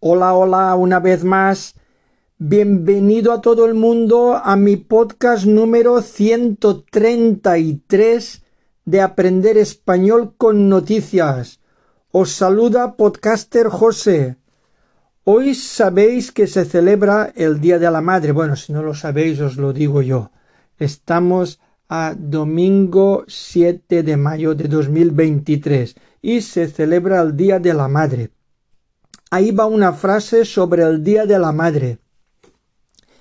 Hola, hola, una vez más. Bienvenido a todo el mundo a mi podcast número 133 de Aprender Español con Noticias. Os saluda podcaster José. Hoy sabéis que se celebra el Día de la Madre. Bueno, si no lo sabéis, os lo digo yo. Estamos a domingo 7 de mayo de 2023 y se celebra el Día de la Madre. Ahí va una frase sobre el Día de la Madre.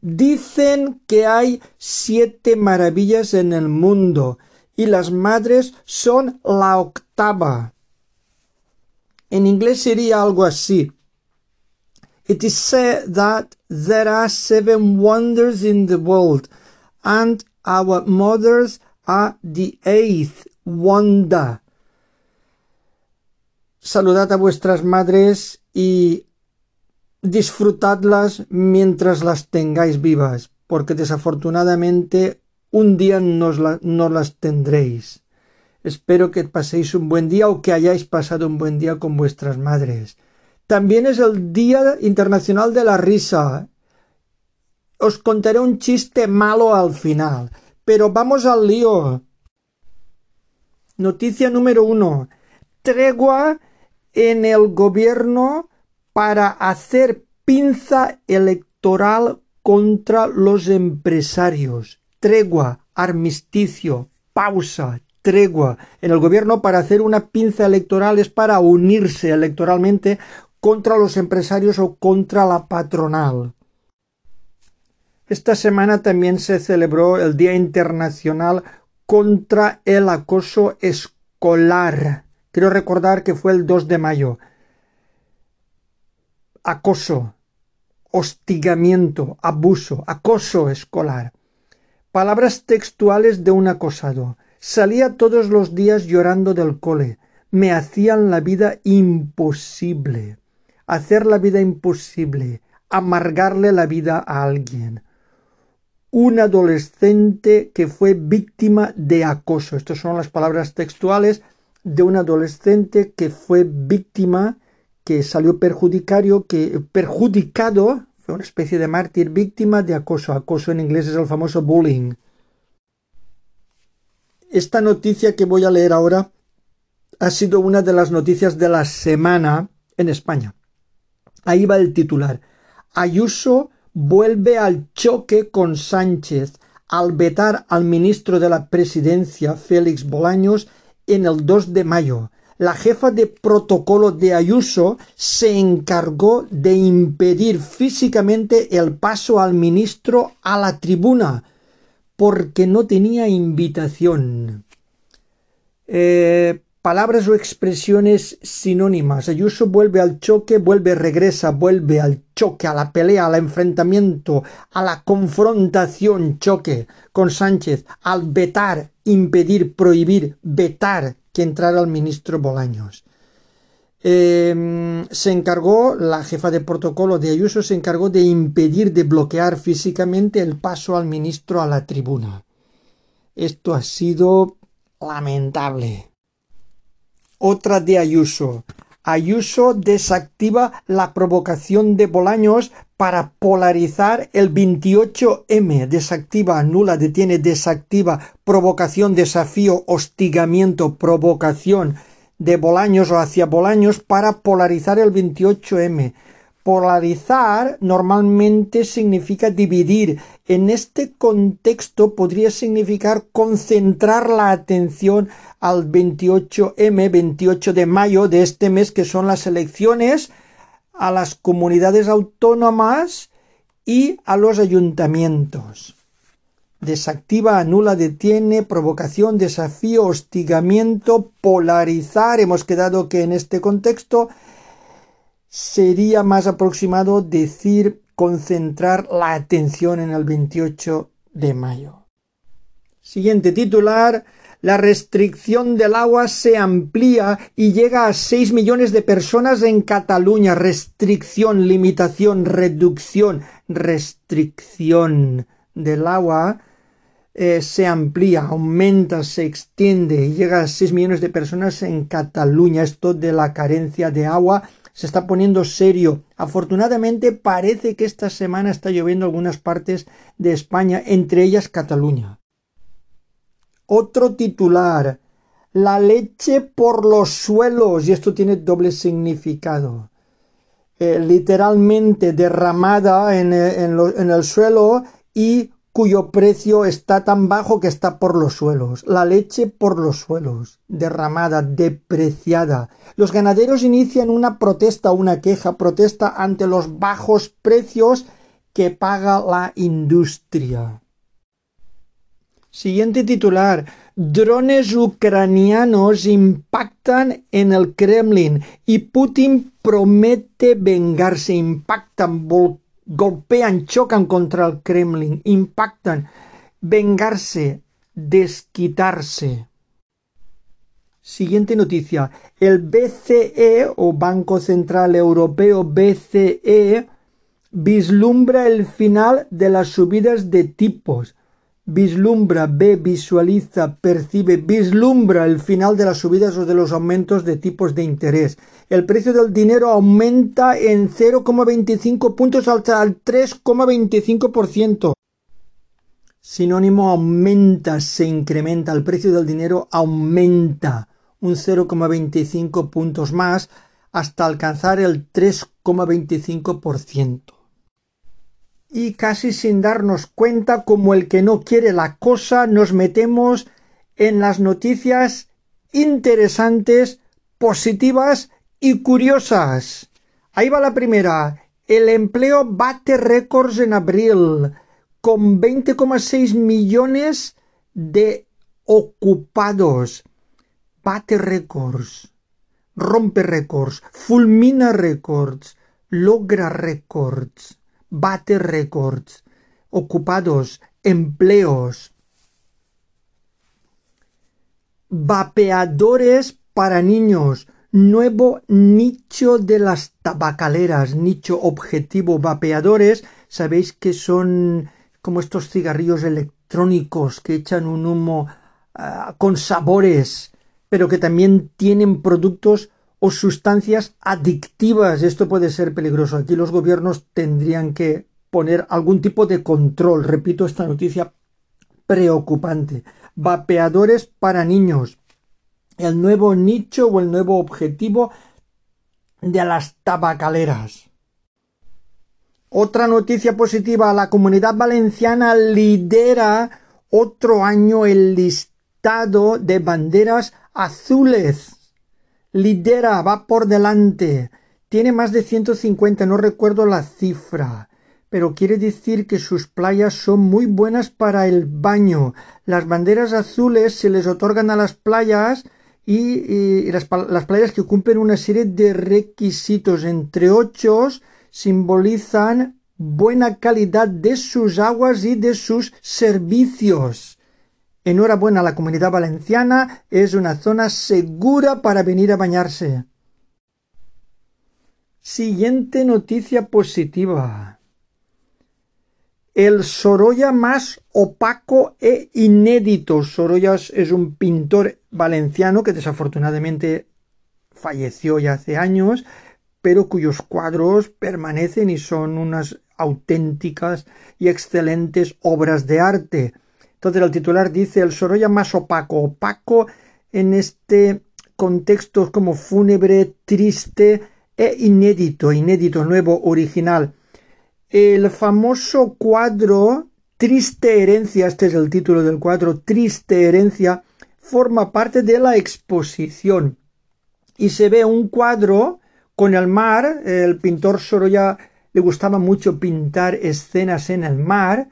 Dicen que hay siete maravillas en el mundo y las madres son la octava. En inglés sería algo así. It is said that there are seven wonders in the world and our mothers are the eighth wonder. Saludad a vuestras madres y disfrutadlas mientras las tengáis vivas, porque desafortunadamente un día no, no las tendréis. Espero que paséis un buen día o que hayáis pasado un buen día con vuestras madres. También es el Día Internacional de la Risa. Os contaré un chiste malo al final. Pero vamos al lío. Noticia número uno. Tregua en el gobierno para hacer pinza electoral contra los empresarios. Tregua, armisticio, pausa, tregua en el gobierno para hacer una pinza electoral es para unirse electoralmente contra los empresarios o contra la patronal. Esta semana también se celebró el Día Internacional contra el Acoso Escolar. Quiero recordar que fue el 2 de mayo. Acoso, hostigamiento, abuso, acoso escolar. Palabras textuales de un acosado. Salía todos los días llorando del cole. Me hacían la vida imposible. Hacer la vida imposible. Amargarle la vida a alguien un adolescente que fue víctima de acoso. Estas son las palabras textuales de un adolescente que fue víctima, que salió perjudicario, que perjudicado, fue una especie de mártir, víctima de acoso. Acoso en inglés es el famoso bullying. Esta noticia que voy a leer ahora ha sido una de las noticias de la semana en España. Ahí va el titular. Ayuso vuelve al choque con Sánchez al vetar al ministro de la Presidencia, Félix Bolaños, en el 2 de mayo. La jefa de protocolo de Ayuso se encargó de impedir físicamente el paso al ministro a la tribuna porque no tenía invitación. Eh, palabras o expresiones sinónimas. Ayuso vuelve al choque, vuelve, regresa, vuelve al choque, a la pelea, al enfrentamiento, a la confrontación, choque con Sánchez, al vetar, impedir, prohibir, vetar que entrara el ministro Bolaños. Em, se encargó, la jefa de protocolo de Ayuso se encargó de impedir, de bloquear físicamente el paso al ministro a la tribuna. Esto ha sido lamentable. Otra de Ayuso. Ayuso desactiva la provocación de Bolaños para polarizar el 28M. Desactiva, anula, detiene, desactiva, provocación, desafío, hostigamiento, provocación de Bolaños o hacia Bolaños para polarizar el 28M. Polarizar normalmente significa dividir. En este contexto podría significar concentrar la atención al 28M, 28 de mayo de este mes, que son las elecciones a las comunidades autónomas y a los ayuntamientos. Desactiva, anula, detiene, provocación, desafío, hostigamiento, polarizar. Hemos quedado que en este contexto sería más aproximado decir concentrar la atención en el 28 de mayo. Siguiente titular. La restricción del agua se amplía y llega a 6 millones de personas en Cataluña. Restricción, limitación, reducción, restricción del agua eh, se amplía, aumenta, se extiende y llega a 6 millones de personas en Cataluña. Esto de la carencia de agua se está poniendo serio. Afortunadamente parece que esta semana está lloviendo en algunas partes de España, entre ellas Cataluña. Otro titular. La leche por los suelos. Y esto tiene doble significado. Eh, literalmente derramada en, en el suelo y cuyo precio está tan bajo que está por los suelos. La leche por los suelos, derramada, depreciada. Los ganaderos inician una protesta, una queja, protesta ante los bajos precios que paga la industria. Siguiente titular. Drones ucranianos impactan en el Kremlin y Putin promete vengarse. Impactan, golpean, chocan contra el Kremlin, impactan, vengarse, desquitarse. Siguiente noticia. El BCE o Banco Central Europeo BCE vislumbra el final de las subidas de tipos vislumbra, ve, visualiza, percibe, vislumbra el final de las subidas o de los aumentos de tipos de interés. El precio del dinero aumenta en 0,25 puntos al 3,25%. Sinónimo aumenta, se incrementa. El precio del dinero aumenta un 0,25 puntos más hasta alcanzar el 3,25% y casi sin darnos cuenta, como el que no quiere la cosa, nos metemos en las noticias interesantes, positivas y curiosas. Ahí va la primera. El empleo bate récords en abril, con 20,6 millones de ocupados. Bate récords, rompe récords, fulmina récords, logra récords bate récords, ocupados, empleos, vapeadores para niños, nuevo nicho de las tabacaleras, nicho objetivo, vapeadores, sabéis que son como estos cigarrillos electrónicos que echan un humo ah, con sabores, pero que también tienen productos o sustancias adictivas. Esto puede ser peligroso. Aquí los gobiernos tendrían que poner algún tipo de control. Repito esta noticia preocupante. Vapeadores para niños. El nuevo nicho o el nuevo objetivo de las tabacaleras. Otra noticia positiva, la comunidad valenciana lidera otro año el listado de banderas azules lidera, va por delante, tiene más de 150, no recuerdo la cifra, pero quiere decir que sus playas son muy buenas para el baño. Las banderas azules se les otorgan a las playas y, las, las, playas que cumplen una serie de requisitos, entre ocho, simbolizan buena calidad de sus aguas y de sus servicios. Enhorabuena a la comunidad valenciana, es una zona segura para venir a bañarse. Siguiente noticia positiva. El Sorolla más opaco e inédito. Sorolla es un pintor valenciano que desafortunadamente falleció ya hace años, pero cuyos cuadros permanecen y son unas auténticas y excelentes obras de arte. Entonces el titular dice el Sorolla más opaco, opaco en este contexto como fúnebre, triste e inédito, inédito, nuevo, original. El famoso cuadro Triste herencia, este es el título del cuadro, Triste herencia, forma parte de la exposición. Y se ve un cuadro con el mar, el pintor Sorolla le gustaba mucho pintar escenas en el mar,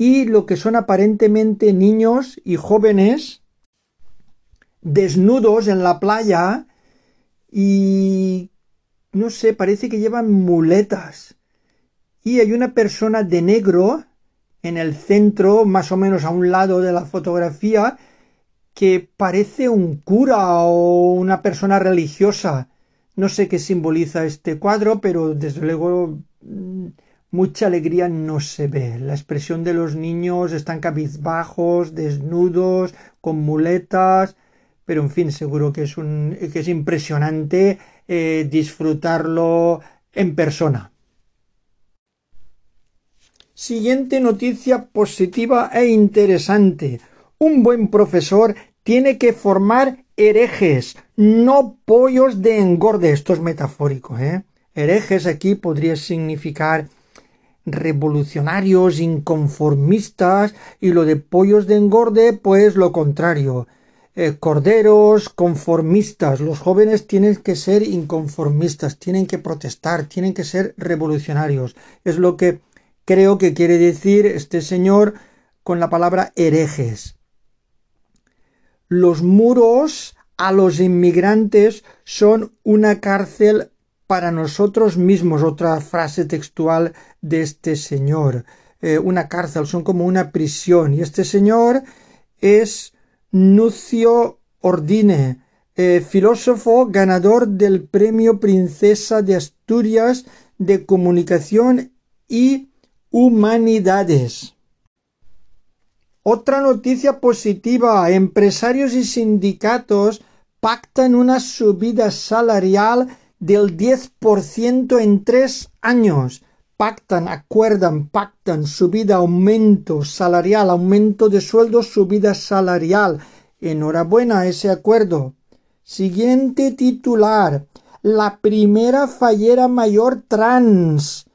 y lo que son aparentemente niños y jóvenes desnudos en la playa y no sé, parece que llevan muletas. Y hay una persona de negro en el centro, más o menos a un lado de la fotografía, que parece un cura o una persona religiosa. No sé qué simboliza este cuadro, pero desde luego mm, mucha alegría no se ve. La expresión de los niños están cabizbajos, desnudos, con muletas, pero en fin, seguro que es un que es impresionante eh, disfrutarlo en persona. Siguiente noticia positiva e interesante. Un buen profesor tiene que formar herejes, no pollos de engorde. Esto es metafórico, ¿eh? Herejes aquí podría significar revolucionarios, inconformistas, y lo de pollos de engorde, pues lo contrario. Eh, corderos, conformistas. Los jóvenes tienen que ser inconformistas, tienen que protestar, tienen que ser revolucionarios. Es lo que creo que quiere decir este señor con la palabra herejes. Los muros a los inmigrantes son una cárcel para nosotros mismos. Otra frase textual de este señor. Eh, una cárcel, son como una prisión. Y este señor es Nucio Ordine, eh, filósofo ganador del Premio Princesa de Asturias de Comunicación y Humanidades. Otra noticia positiva. Empresarios y sindicatos pactan una subida salarial del 10% en tres años. Pactan, acuerdan, pactan subida, aumento salarial, aumento de sueldo, subida salarial. Enhorabuena ese acuerdo. Siguiente titular. La primera fallera mayor trans.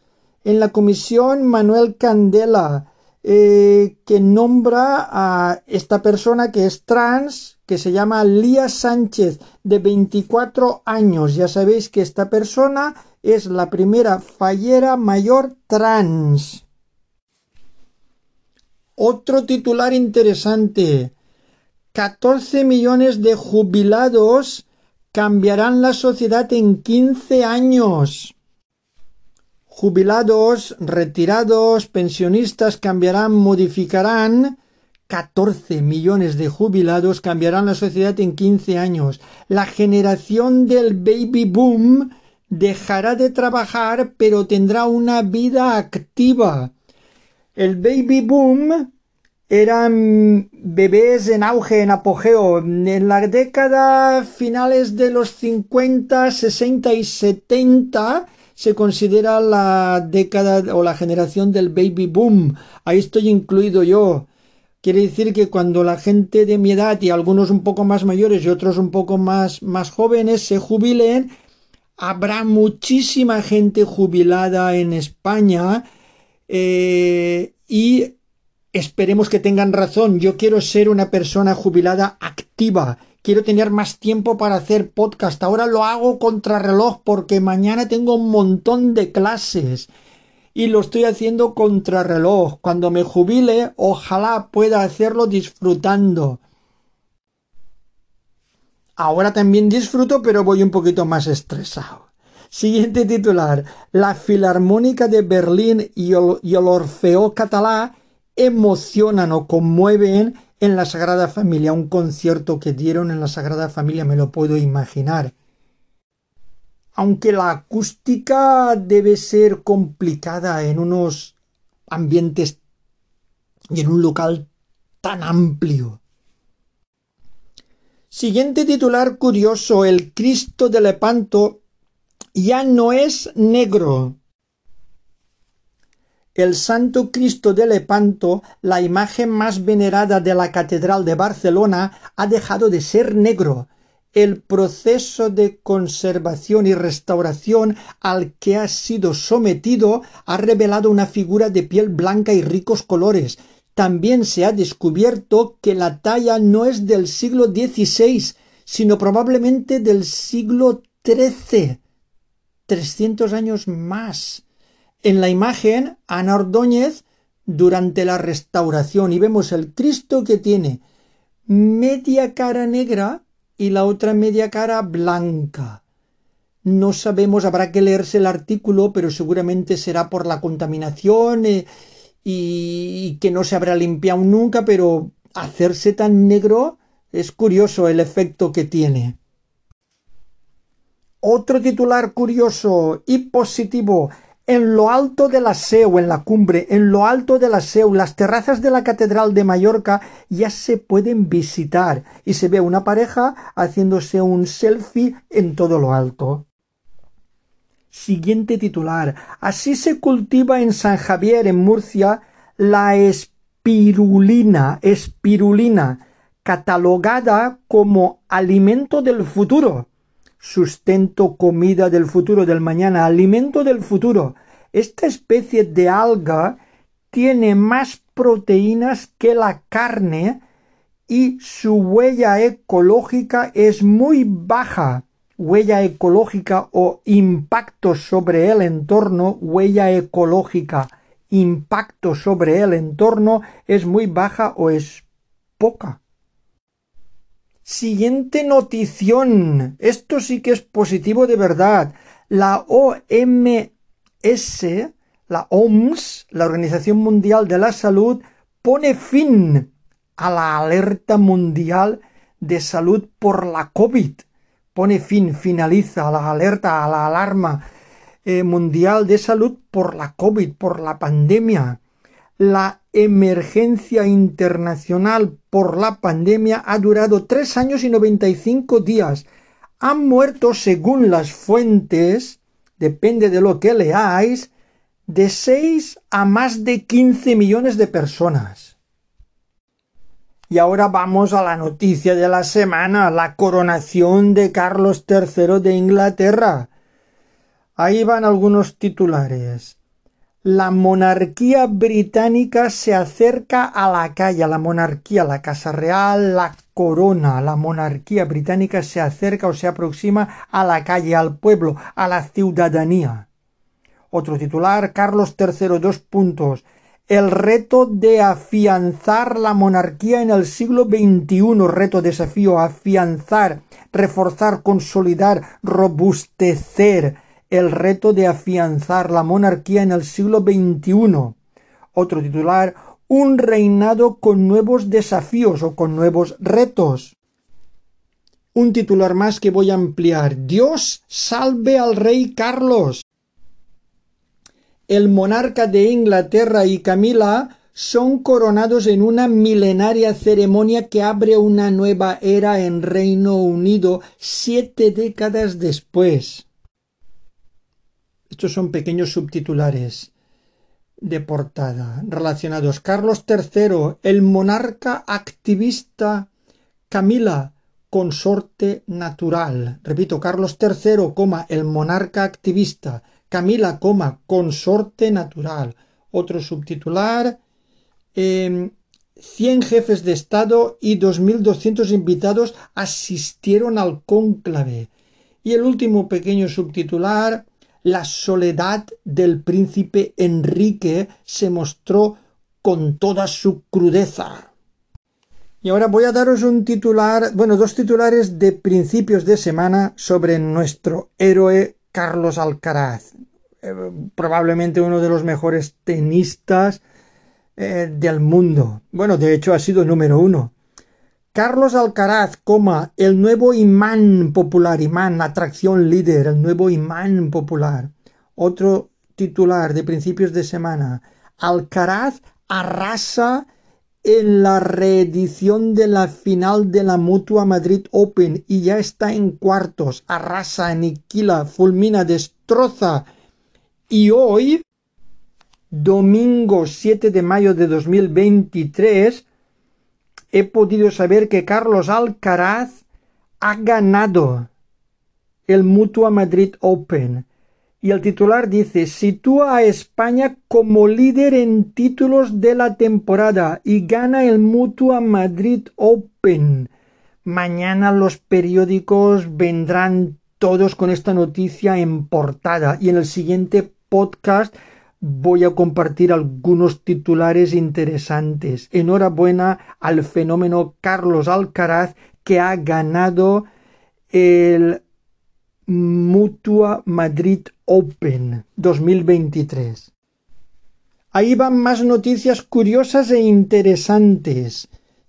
En la comisión Manuel Candela, eh, que nombra a esta persona que es trans, que se llama Lía Sánchez, de 24 años. Ya sabéis que esta persona es la primera fallera mayor trans. Otro titular interesante. 14 millones de jubilados cambiarán la sociedad en 15 años. Jubilados, retirados, pensionistas cambiarán, modificarán 14 millones de jubilados cambiarán la sociedad en 15 años. La generación del baby boom dejará de trabajar pero tendrá una vida activa. El baby boom eran bebés en auge, en apogeo. En la década finales de los 50, 60 y 70 se considera la década o la generación del baby boom. Ahí estoy incluido yo. Quiere decir que cuando la gente de mi edad y algunos un poco más mayores y otros un poco más, más jóvenes se jubilen, habrá muchísima gente jubilada en España eh, y esperemos que tengan razón. Yo quiero ser una persona jubilada activa. Quiero tener más tiempo para hacer podcast. Ahora lo hago contrarreloj porque mañana tengo un montón de clases y lo estoy haciendo contrarreloj. Cuando me jubile, ojalá pueda hacerlo disfrutando. Ahora también disfruto, pero voy un poquito más estresado. Siguiente titular. La Filarmónica de Berlín y el, Orfeo Catalá emocionan o conmueven en la Sagrada Familia. Un concierto que dieron en la Sagrada Familia, me lo puedo imaginar aunque la acústica debe ser complicada en unos ambientes y en un local tan amplio. Siguiente titular curioso, el Cristo de Lepanto ya no es negro. El Santo Cristo de Lepanto, la imagen más venerada de la Catedral de Barcelona, ha dejado de ser negro el proceso de conservación y restauración al que ha sido sometido ha revelado una figura de piel blanca y ricos colores. También se ha descubierto que la talla no es del siglo XVI, sino probablemente del siglo XIII. Trescientos años más. En la imagen, Ana Ordóñez, durante la restauración, y vemos el Cristo que tiene media cara negra y la otra media cara blanca. No sabemos, habrá que leerse el artículo, pero seguramente será por la contaminación eh, y, que no se habrá limpiado nunca, pero hacerse tan negro es curioso el efecto que tiene. Otro titular curioso y positivo en lo alto de la Seu, en la cumbre, en lo alto de la Seu, las terrazas de la Catedral de Mallorca ya se pueden visitar y se ve una pareja haciéndose un selfie en todo lo alto. Siguiente titular. Así se cultiva en San Javier, en Murcia, la espirulina, espirulina, catalogada como alimento del futuro. Sustento, comida del futuro, del mañana, alimento del futuro. Esta especie de alga tiene más proteínas que la carne y su huella ecológica es muy baja huella ecológica o impacto sobre el entorno, huella ecológica, impacto sobre el entorno es muy baja o es poca. Siguiente notición. Esto sí que es positivo de verdad. La OMS, la OMS, la Organización Mundial de la Salud, pone fin a la alerta mundial de salud por la COVID pone fin, finaliza la alerta, a la alarma eh, mundial de salud por la COVID, por la pandemia. La emergencia internacional por la pandemia ha durado tres años y noventa y cinco días. Han muerto, según las fuentes, depende de lo que leáis, de seis a más de quince millones de personas. Y ahora vamos a la noticia de la semana, la coronación de Carlos III de Inglaterra. Ahí van algunos titulares. La monarquía británica se acerca a la calle, la monarquía, la Casa Real, la corona, la monarquía británica se acerca o se aproxima a la calle, al pueblo, a la ciudadanía. Otro titular, Carlos III, dos puntos. El reto de afianzar la monarquía en el siglo XXI, reto, desafío, afianzar, reforzar, consolidar, robustecer, el reto de afianzar la monarquía en el siglo XXI. Otro titular, un reinado con nuevos desafíos o con nuevos retos. Un titular más que voy a ampliar. Dios salve al rey Carlos el monarca de Inglaterra y Camila son coronados en una milenaria ceremonia que abre una nueva era en Reino Unido siete décadas después. Estos son pequeños subtitulares de portada relacionados. Carlos III, el monarca activista Camila, consorte natural. Repito, Carlos III, el monarca activista Camila, consorte natural. Otro subtitular, eh, 100 jefes de Estado y 2.200 invitados asistieron al cónclave. Y el último pequeño subtitular, la soledad del príncipe Enrique se mostró con toda su crudeza. Y ahora voy a daros un titular, bueno, dos titulares de principios de semana sobre nuestro héroe Carlos Alcaraz, eh, probablemente uno de los mejores tenistas eh, del mundo. Bueno, de hecho ha sido número uno. Carlos Alcaraz, coma, el nuevo imán popular, imán, atracción líder, el nuevo imán popular. Otro titular de principios de semana. Alcaraz arrasa en la reedición de la final de la Mutua Madrid Open y ya está en cuartos. Arrasa, aniquila, fulmina, destroza. Y hoy, domingo 7 de mayo de 2023, he podido saber que Carlos Alcaraz ha ganado el Mutua Madrid Open y el titular dice sitúa a España como líder en títulos de la temporada y gana el Mutua Madrid Open. Mañana los periódicos vendrán todos con esta noticia en portada y en el siguiente podcast voy a compartir algunos titulares interesantes. Enhorabuena al fenómeno Carlos Alcaraz que ha ganado el Mutua Madrid Open 2023. Ahí van más noticias curiosas e interesantes.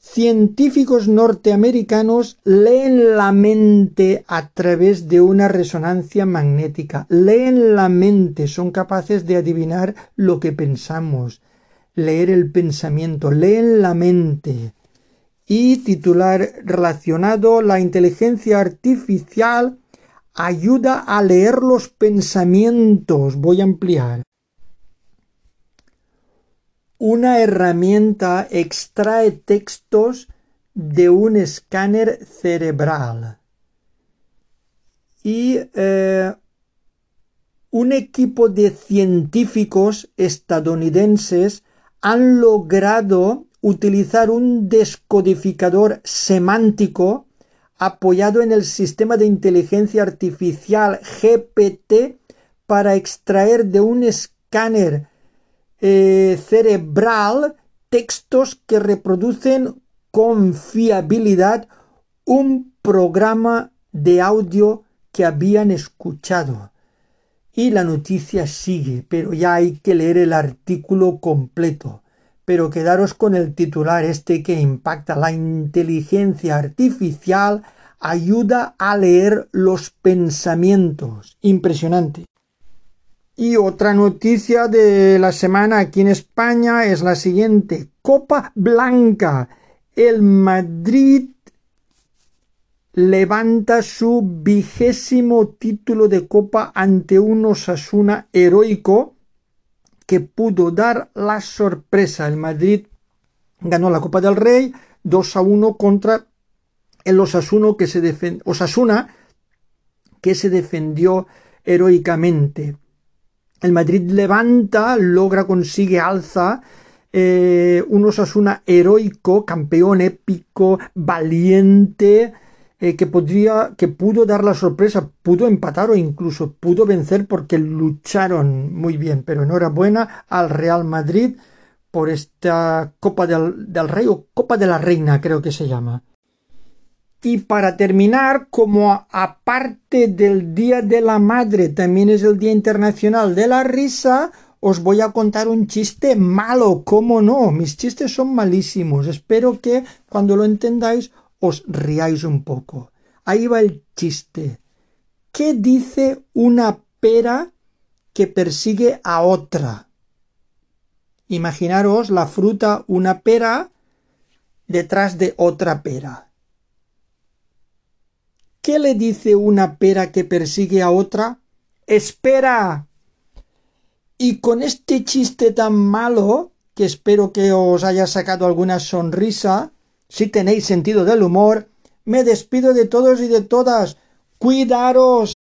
Científicos norteamericanos leen la mente a través de una resonancia magnética. Leen la mente, son capaces de adivinar lo que pensamos, leer el pensamiento, leen la mente. Y titular relacionado, la inteligencia artificial ayuda a leer los pensamientos. Voy a ampliar. Una herramienta extrae textos de un escáner cerebral. Y eh, un equipo de científicos estadounidenses han logrado utilizar un descodificador semántico apoyado en el sistema de inteligencia artificial GPT para extraer de un escáner eh, cerebral textos que reproducen con fiabilidad un programa de audio que habían escuchado. Y la noticia sigue, pero ya hay que leer el artículo completo. Pero quedaros con el titular este que impacta la inteligencia artificial ayuda a leer los pensamientos. Impresionante. Y otra noticia de la semana aquí en España es la siguiente. Copa Blanca. El Madrid levanta su vigésimo título de Copa ante un Osasuna heroico que pudo dar la sorpresa. El Madrid ganó la Copa del Rey 2 a 1 contra el Osasuna que se, Osasuna, que se defendió heroicamente. El Madrid levanta, logra, consigue, alza eh, un Osasuna heroico, campeón épico, valiente, eh, que podría, que pudo dar la sorpresa, pudo empatar o incluso pudo vencer porque lucharon muy bien. Pero enhorabuena al Real Madrid por esta Copa del, del Rey o Copa de la Reina, creo que se llama. Y para terminar, como aparte del Día de la Madre también es el Día Internacional de la Risa, os voy a contar un chiste malo, ¿cómo no? Mis chistes son malísimos. Espero que cuando lo entendáis os riáis un poco. Ahí va el chiste. ¿Qué dice una pera que persigue a otra? Imaginaros la fruta, una pera, detrás de otra pera. ¿Qué le dice una pera que persigue a otra? ¡Espera! Y con este chiste tan malo, que espero que os haya sacado alguna sonrisa, si tenéis sentido del humor, me despido de todos y de todas. Cuidaros.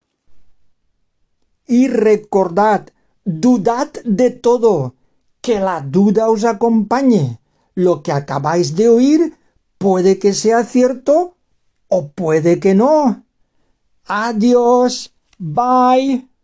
Y recordad, dudad de todo, que la duda os acompañe. Lo que acabáis de oír puede que sea cierto o puede que no. Adiós. Bye.